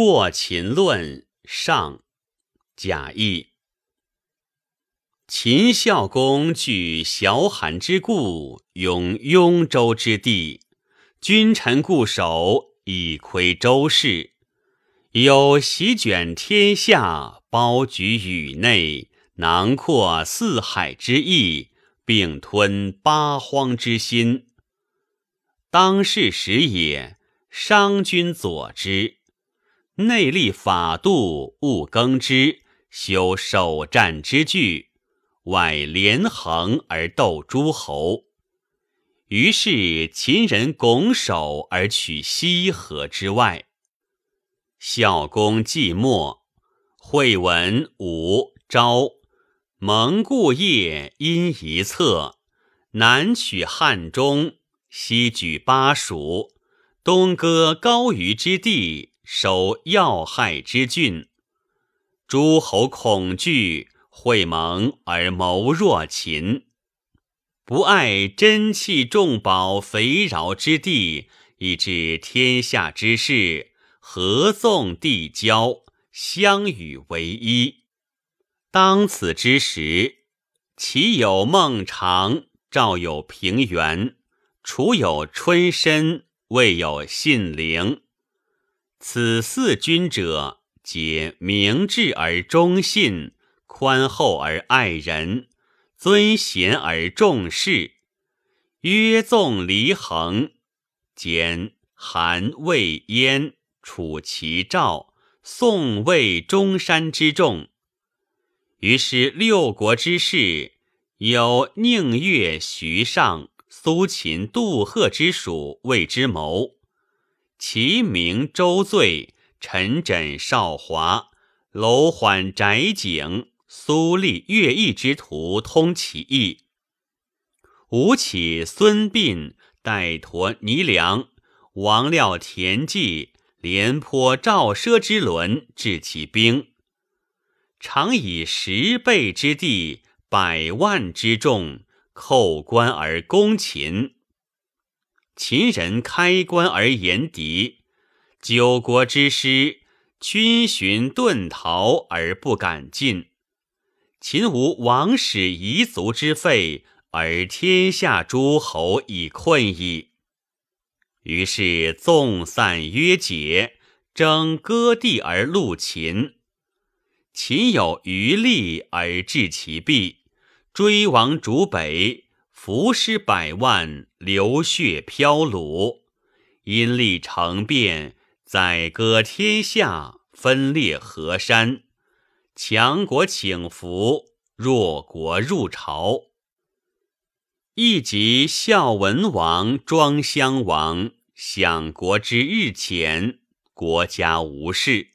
过秦论上贾谊。秦孝公据小罕之故，拥雍州之地，君臣固守，以窥周室。有席卷天下，包举宇内，囊括四海之意，并吞八荒之心。当世时也，商君佐之。内立法度，务耕之，修守战之具；外连横而斗诸侯。于是秦人拱手而取西河之外。孝公既没，惠文、武、昭蒙故业因一策，南取汉中，西举巴蜀，东割高于之地。守要害之郡，诸侯恐惧，会盟而谋弱秦。不爱珍器重宝肥饶之地，以致天下之事合纵递交，相与为一。当此之时，齐有孟尝，赵有平原，楚有春申，魏有信陵。此四君者，皆明智而忠信，宽厚而爱人，尊贤而重士，约纵离衡，兼韩魏燕楚齐赵宋魏中山之众。于是六国之士，有宁越、徐尚、苏秦、杜赫之属，为之谋。其名周醉、陈轸、少华、楼缓、翟景、苏厉、乐毅之徒通其意。吴起、孙膑、戴陀、倪良、王廖、田忌、廉颇、赵奢之轮治其兵，常以十倍之地、百万之众，叩关而攻秦。秦人开关而言敌，九国之师军寻遁逃而不敢进。秦无王室遗族之废，而天下诸侯已困矣。于是纵散约解，争割地而戮秦。秦有余力而制其弊，追王逐北。伏尸百万，流血飘橹，因力成变，宰割天下，分裂河山。强国请服，弱国入朝。亦及孝文王、庄襄王，享国之日前，国家无事。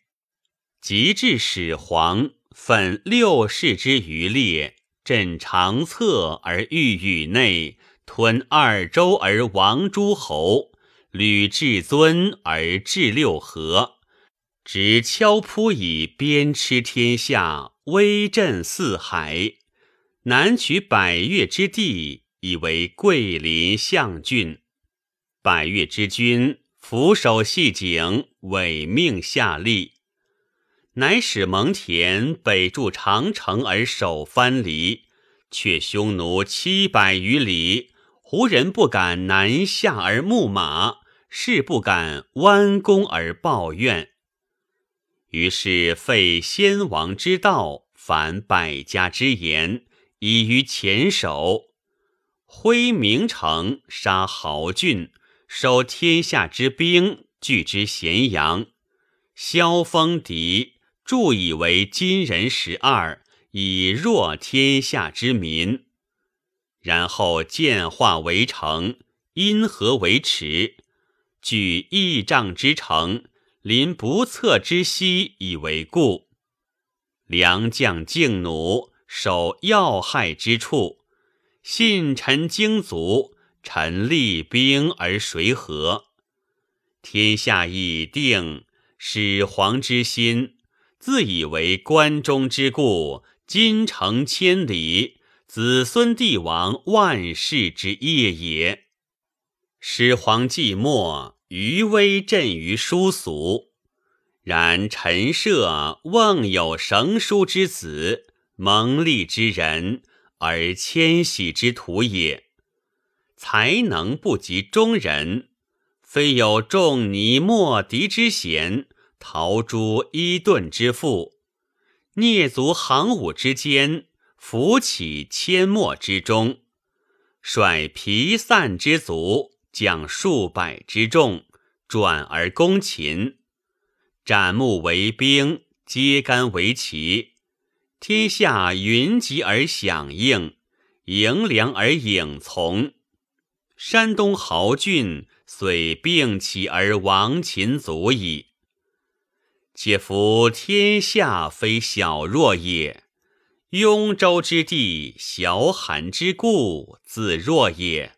及至始皇，奋六世之余烈。朕长策而御宇内，吞二周而亡诸侯，履至尊而治六合，执敲扑以鞭笞天下，威震四海。南取百越之地，以为桂林象郡。百越之君俯首系颈，委命下吏。乃使蒙恬北筑长城而守藩篱，却匈奴七百余里，胡人不敢南下而牧马，士不敢弯弓而抱怨。于是废先王之道，反百家之言，以于前首，挥名城，杀豪俊，收天下之兵，聚之咸阳，萧封敌。铸以为金人十二，以弱天下之民。然后建化为城，因河为池，举亿丈之城，临不测之溪，以为固。良将敬弩，守要害之处。信臣精卒，臣立兵而谁和？天下已定，始皇之心。自以为关中之故，金城千里，子孙帝王万世之业也。始皇既没，余威震于殊俗。然陈涉瓮有绳书之子，蒙利之人，而迁徙之徒也。才能不及中人，非有仲尼莫敌之贤，陶朱伊顿之富，蹑足行伍之间，扶起阡陌之中，率疲散之卒，将数百之众，转而攻秦。斩木为兵，揭竿为旗，天下云集而响应，迎粮而影从。山东豪俊遂并起而亡秦族矣。且夫天下非小弱也，雍州之地，小罕之故，自弱也。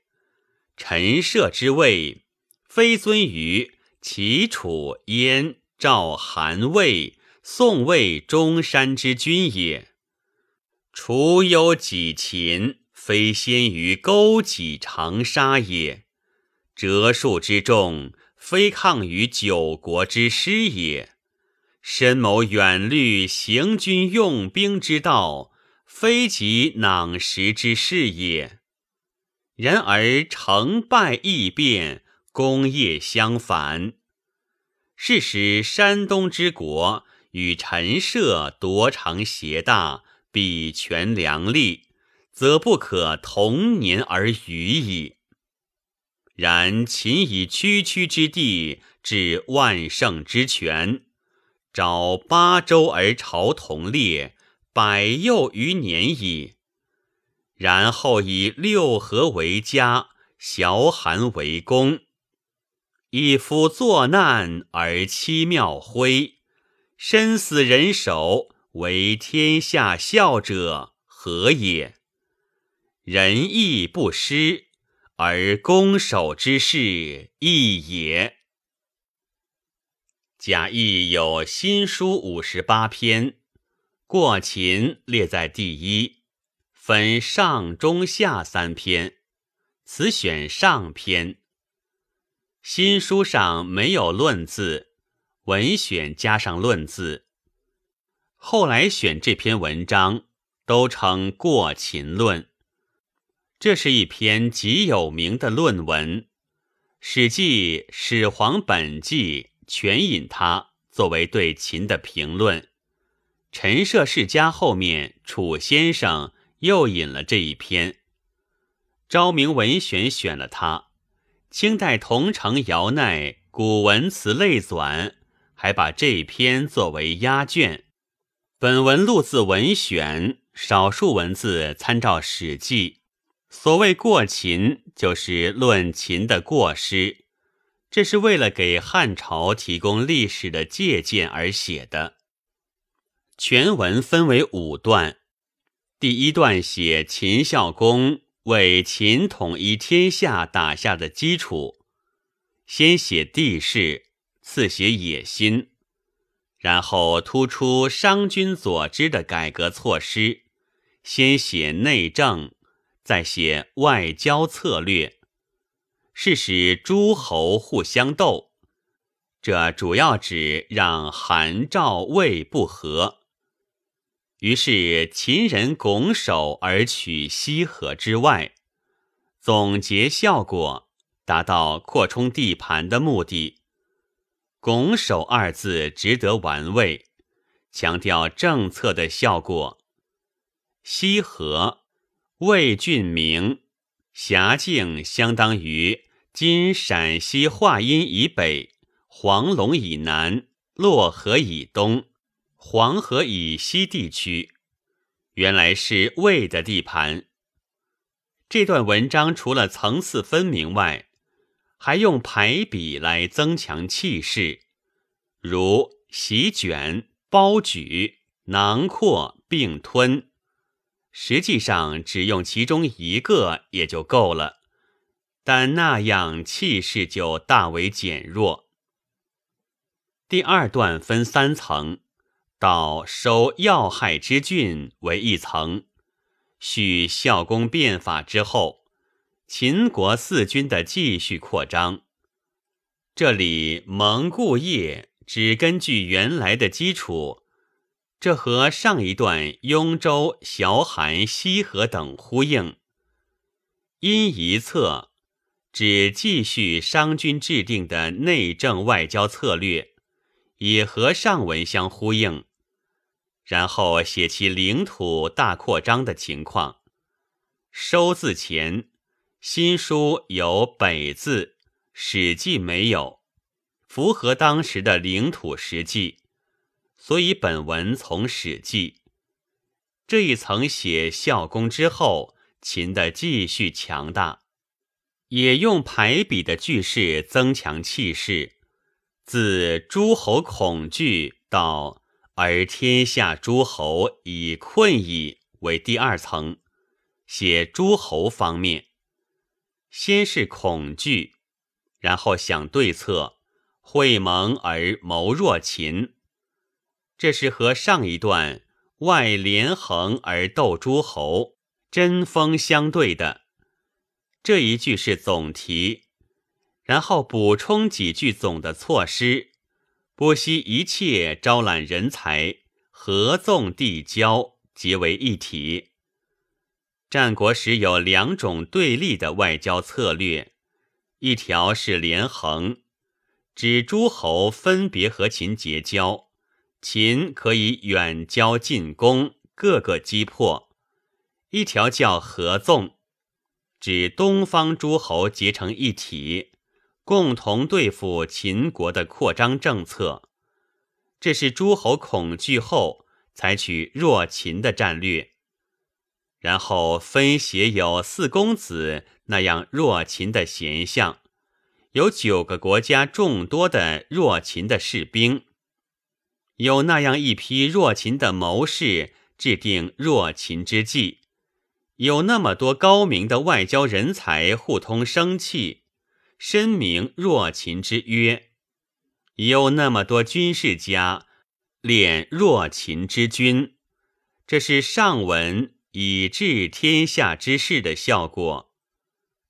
陈涉之位，非尊于齐、楚、燕。赵、韩、魏、宋、魏中山之君也，楚有几秦，非先于勾稽长沙也；折数之众，非抗于九国之师也；深谋远虑，行军用兵之道，非及囊实之事也。然而成败易变，功业相反。是使山东之国与陈涉夺长协大，比权量力，则不可同年而语矣。然秦以区区之地置万乘之权，召八州而朝同列，百又余年矣。然后以六合为家，崤函为公。一夫作难而妻庙徽，身死人手，为天下笑者何也？仁义不施，而攻守之事义也。贾谊有新书五十八篇，过秦列在第一，分上中下三篇，此选上篇。新书上没有论字，文选加上论字。后来选这篇文章，都称《过秦论》。这是一篇极有名的论文，《史记·始皇本纪》全引他作为对秦的评论。陈涉世家后面，楚先生又引了这一篇。昭明文选选了他。清代桐城姚鼐《古文词类纂》还把这一篇作为压卷。本文录自文选，少数文字参照《史记》。所谓过秦，就是论秦的过失，这是为了给汉朝提供历史的借鉴而写的。全文分为五段，第一段写秦孝公。为秦统一天下打下的基础，先写地势，次写野心，然后突出商君所知的改革措施，先写内政，再写外交策略，是使诸侯互相斗。这主要指让韩赵魏不和。于是秦人拱手而取西河之外，总结效果，达到扩充地盘的目的。拱手二字值得玩味，强调政策的效果。西河，魏郡名，辖境相当于今陕西华阴以北、黄龙以南、洛河以东。黄河以西地区原来是魏的地盘。这段文章除了层次分明外，还用排比来增强气势，如席卷、包举、囊括、并吞。实际上只用其中一个也就够了，但那样气势就大为减弱。第二段分三层。到收要害之郡为一层，续孝公变法之后，秦国四军的继续扩张。这里蒙固业只根据原来的基础，这和上一段雍州、崤函、西河等呼应。因一策，只继续商君制定的内政外交策略，也和上文相呼应。然后写其领土大扩张的情况。收字前，新书有“北”字，《史记》没有。符合当时的领土实际，所以本文从《史记》这一层写孝公之后，秦的继续强大，也用排比的句式增强气势。自诸侯恐惧到而天下诸侯以困矣为第二层，写诸侯方面，先是恐惧，然后想对策。会盟而谋弱秦，这是和上一段外连横而斗诸侯针锋相对的。这一句是总题，然后补充几句总的措施，不惜一切招揽人才，合纵递交，结为一体。战国时有两种对立的外交策略，一条是连横。指诸侯分别和秦结交，秦可以远交近攻，各个击破；一条叫合纵，指东方诸侯结成一体，共同对付秦国的扩张政策。这是诸侯恐惧后采取弱秦的战略。然后分写有四公子那样弱秦的贤相。有九个国家众多的弱秦的士兵，有那样一批弱秦的谋士制定弱秦之计，有那么多高明的外交人才互通生气，申明弱秦之约，有那么多军事家练弱秦之军，这是上文以治天下之事的效果。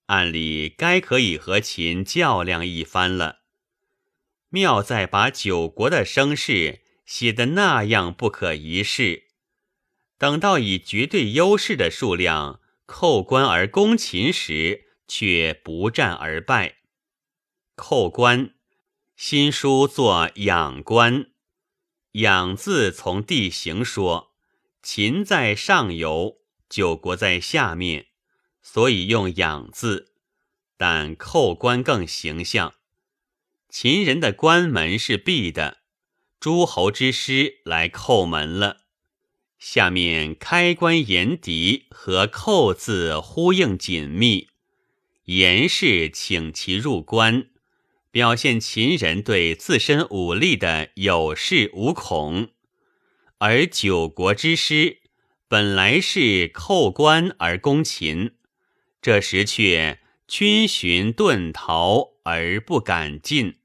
按理该可以和秦较量一番了，妙在把九国的声势写得那样不可一世。等到以绝对优势的数量扣关而攻秦时，却不战而败。扣关，新书作仰关，仰字从地形说，秦在上游，九国在下面。所以用“养”字，但扣关更形象。秦人的关门是闭的，诸侯之师来叩门了。下面开关言敌和扣字呼应紧密，言是请其入关，表现秦人对自身武力的有恃无恐，而九国之师本来是叩关而攻秦。这时却军寻遁逃而不敢进，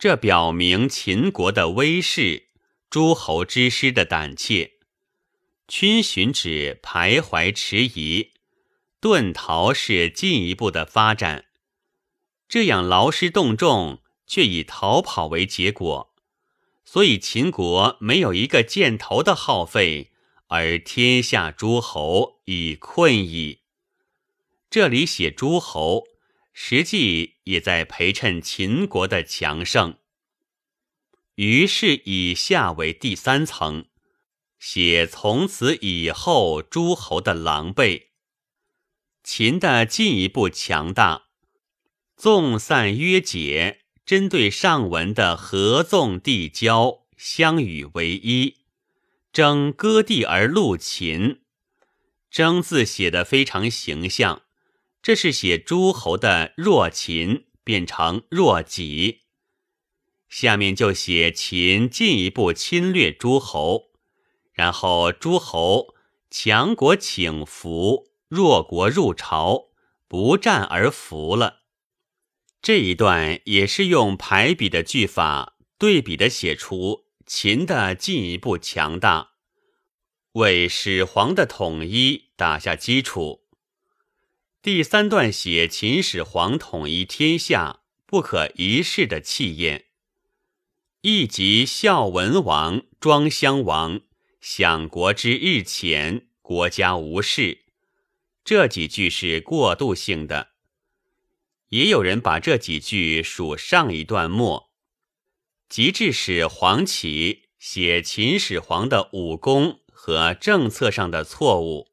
这表明秦国的威势，诸侯之师的胆怯。军寻指徘徊迟疑，遁逃是进一步的发展。这样劳师动众，却以逃跑为结果，所以秦国没有一个箭头的耗费，而天下诸侯已困矣。这里写诸侯，实际也在陪衬秦国的强盛。于是以下为第三层，写从此以后诸侯的狼狈，秦的进一步强大。纵散约解，针对上文的合纵递交，相与为一，争割地而戮秦。争字写得非常形象。这是写诸侯的弱秦变成弱己，下面就写秦进一步侵略诸侯，然后诸侯强国请服，弱国入朝，不战而服了。这一段也是用排比的句法对比的写出秦的进一步强大，为始皇的统一打下基础。第三段写秦始皇统一天下不可一世的气焰。亦即孝文王、庄襄王享国之日前，国家无事。这几句是过渡性的。也有人把这几句数上一段末，即至使黄启写秦始皇的武功和政策上的错误，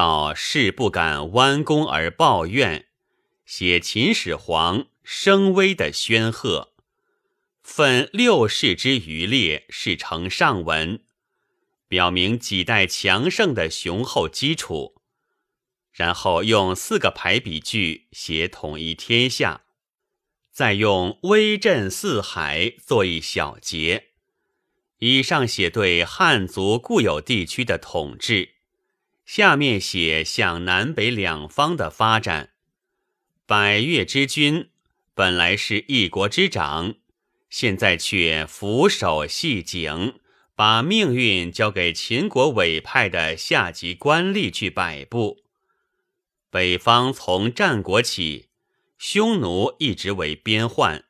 到事不敢弯弓而抱怨，写秦始皇声威的宣赫，分六世之余烈是成上文，表明几代强盛的雄厚基础。然后用四个排比句写统一天下，再用威震四海做一小节。以上写对汉族固有地区的统治，下面写向南北两方的发展。百越之君本来是一国之长，现在却俯首系颈，把命运交给秦国委派的下级官吏去摆布。北方从战国起，匈奴一直为边患，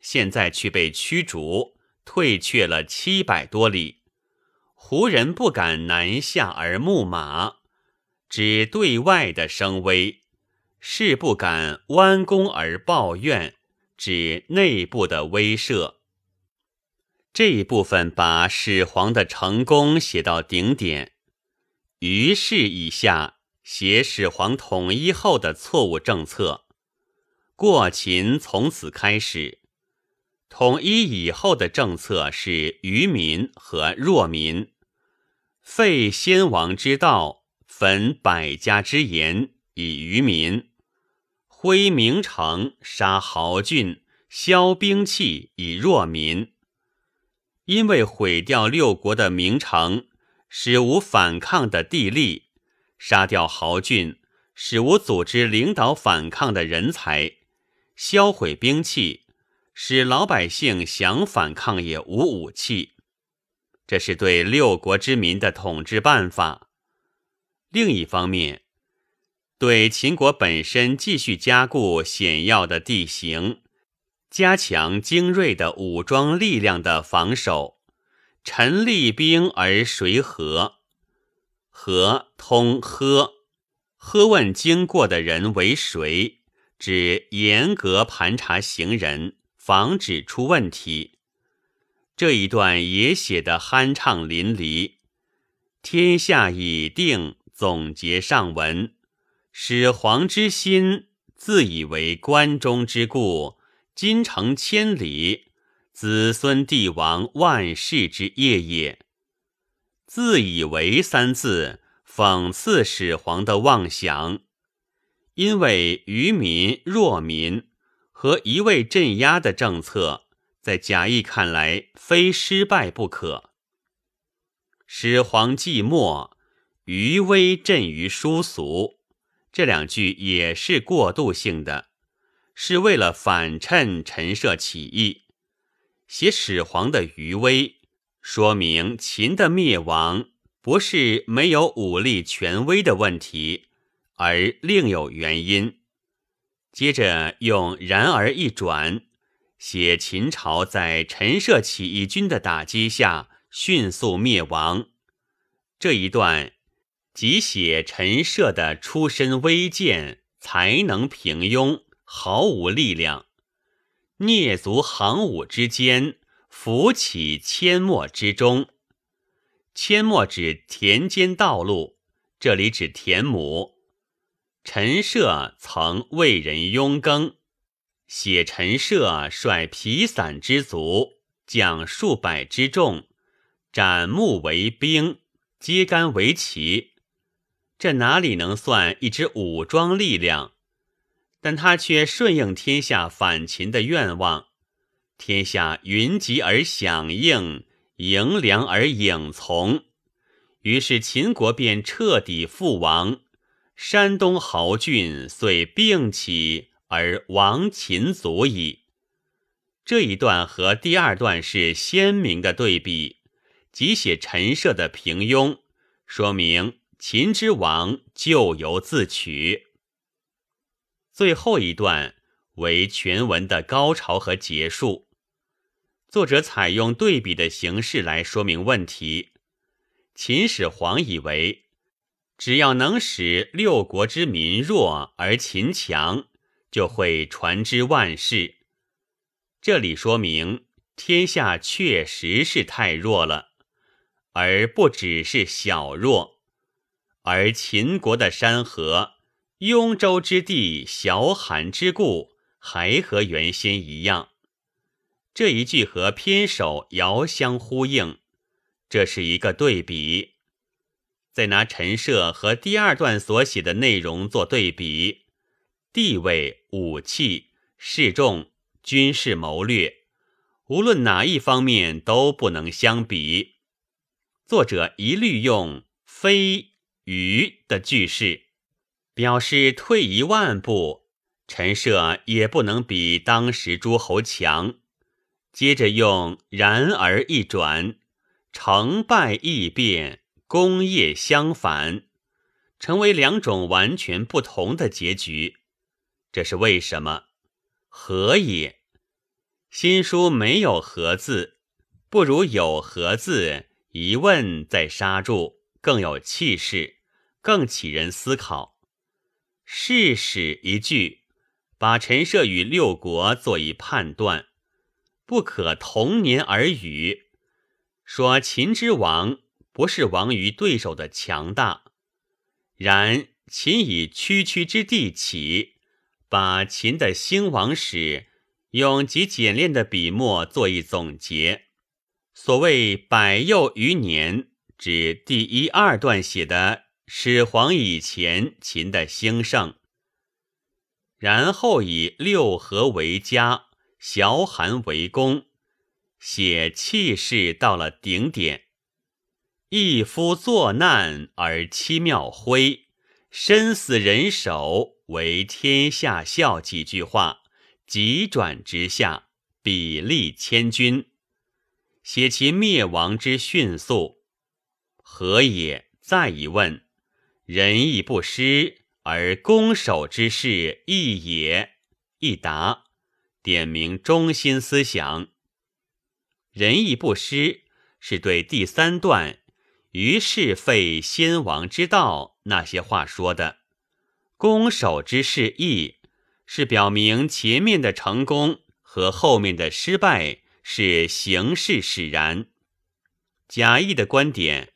现在却被驱逐，退却了七百多里。胡人不敢南下而牧马，指对外的声威；士不敢弯弓而抱怨，指内部的威慑。这一部分把始皇的成功写到顶点，于是以下。写始皇统一后的错误政策，过秦从此开始。统一以后的政策是愚民和弱民，废先王之道，焚百家之言以愚民，挥名城，杀豪俊，削兵器以弱民。因为毁掉六国的名城，使无反抗的地利。杀掉豪俊，使无组织领导反抗的人才；销毁兵器，使老百姓想反抗也无武器。这是对六国之民的统治办法。另一方面，对秦国本身继续加固险要的地形，加强精锐的武装力量的防守。陈立兵而谁和？和通喝，喝问经过的人为谁？指严格盘查行人，防止出问题。这一段也写得酣畅淋漓。天下已定，总结上文。始皇之心，自以为关中之故，今城千里，子孙帝王万世之业也。自以为三字讽刺始皇的妄想，因为愚民弱民和一味镇压的政策，在贾谊看来非失败不可。始皇寂寞，余威震于殊俗，这两句也是过渡性的，是为了反衬陈涉起义，写始皇的余威。说明秦的灭亡不是没有武力权威的问题，而另有原因。接着用“然而”一转，写秦朝在陈涉起义军的打击下迅速灭亡。这一段即写陈涉的出身微贱，才能平庸，毫无力量，蹑足行伍之间。浮起阡陌之中，阡陌指田间道路，这里指田亩。陈涉曾为人拥耕，写陈涉率疲散之卒，将数百之众，斩木为兵，揭竿为旗。这哪里能算一支武装力量？但他却顺应天下反秦的愿望。天下云集而响应，迎良而影从，于是秦国便彻底覆亡。山东豪俊遂并起而亡秦族矣。这一段和第二段是鲜明的对比，即写陈涉的平庸，说明秦之亡咎由自取。最后一段为全文的高潮和结束。作者采用对比的形式来说明问题。秦始皇以为，只要能使六国之民弱而秦强，就会传之万世。这里说明天下确实是太弱了，而不只是小弱。而秦国的山河、雍州之地、小罕之故，还和原先一样。这一句和篇首遥相呼应，这是一个对比。再拿陈涉和第二段所写的内容做对比，地位、武器、示众、军事谋略，无论哪一方面都不能相比。作者一律用“非于”的句式，表示退一万步，陈涉也不能比当时诸侯强。接着用“然而”一转，成败异变，功业相反，成为两种完全不同的结局。这是为什么？何也？新书没有“何”字，不如有“何”字，一问再杀住，更有气势，更启人思考。事使一句，把陈涉与六国做一判断。不可同年而语，说秦之亡不是亡于对手的强大，然秦以区区之地起，把秦的兴亡史用极简练的笔墨做一总结。所谓百又余年，指第一二段写的始皇以前秦的兴盛，然后以六合为家。小寒为公，写气势到了顶点。一夫作难而妻庙徽，身死人手为天下笑。几句话急转直下，比例千钧，写其灭亡之迅速。何也？再一问，仁义不施而攻守之势异也。一答。点明中心思想，仁义不施是对第三段“于是废先王之道”那些话说的；攻守之势异是表明前面的成功和后面的失败是形势使然。贾谊的观点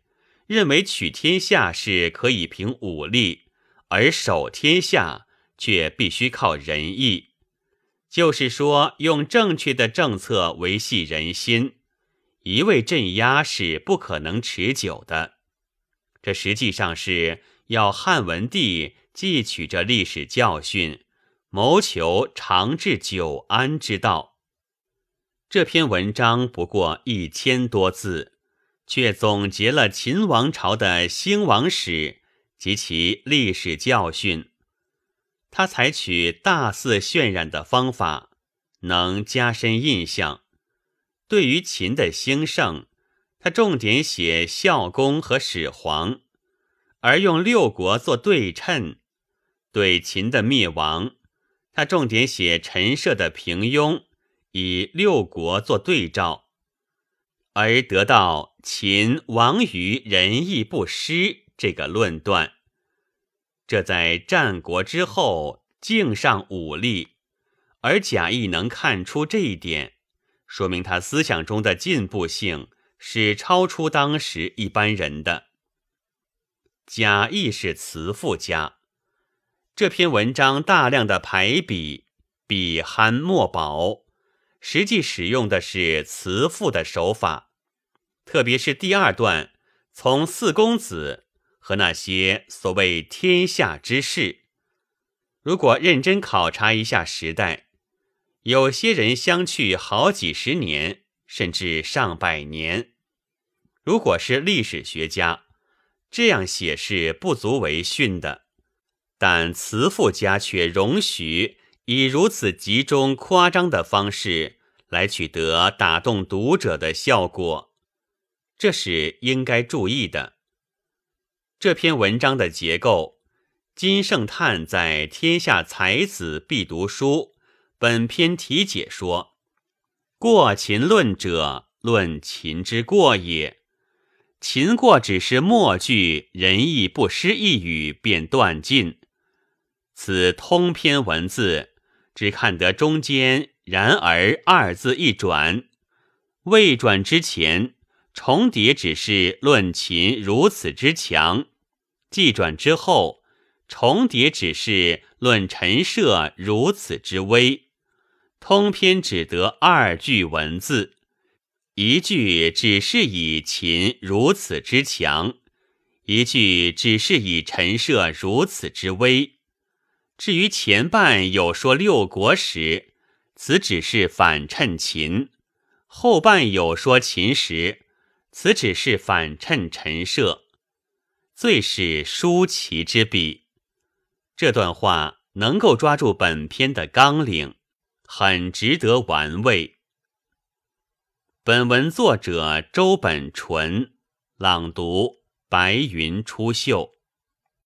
认为，取天下是可以凭武力，而守天下却必须靠仁义。就是说，用正确的政策维系人心，一味镇压是不可能持久的。这实际上是要汉文帝汲取这历史教训，谋求长治久安之道。这篇文章不过一千多字，却总结了秦王朝的兴亡史及其历史教训。他采取大肆渲染的方法，能加深印象。对于秦的兴盛，他重点写孝公和始皇，而用六国做对称；对秦的灭亡，他重点写陈涉的平庸，以六国做对照，而得到秦亡于仁义不施这个论断。这在战国之后敬上武力，而贾谊能看出这一点，说明他思想中的进步性是超出当时一般人的。贾谊是词赋家，这篇文章大量的排比，笔酣墨饱，实际使用的是词赋的手法，特别是第二段，从四公子。和那些所谓天下之事，如果认真考察一下时代，有些人相去好几十年，甚至上百年。如果是历史学家，这样写是不足为训的。但词赋家却容许以如此集中夸张的方式来取得打动读者的效果，这是应该注意的。这篇文章的结构，金圣叹在《天下才子必读书》本篇题解说：过秦论者，论秦之过也。秦过只是末句，仁义不失一语便断尽。此通篇文字，只看得中间“然而”二字一转，未转之前重叠只是论秦如此之强；既转之后重叠只是论陈涉如此之微。通篇只得二句文字，一句只是以秦如此之强，一句只是以陈涉如此之微。至于前半有说六国时，此只是反衬秦；后半有说秦时，此只是反衬陈涉。最是舒淇之笔，这段话能够抓住本篇的纲领。很值得玩味。本文作者周本纯，朗读：白云出岫。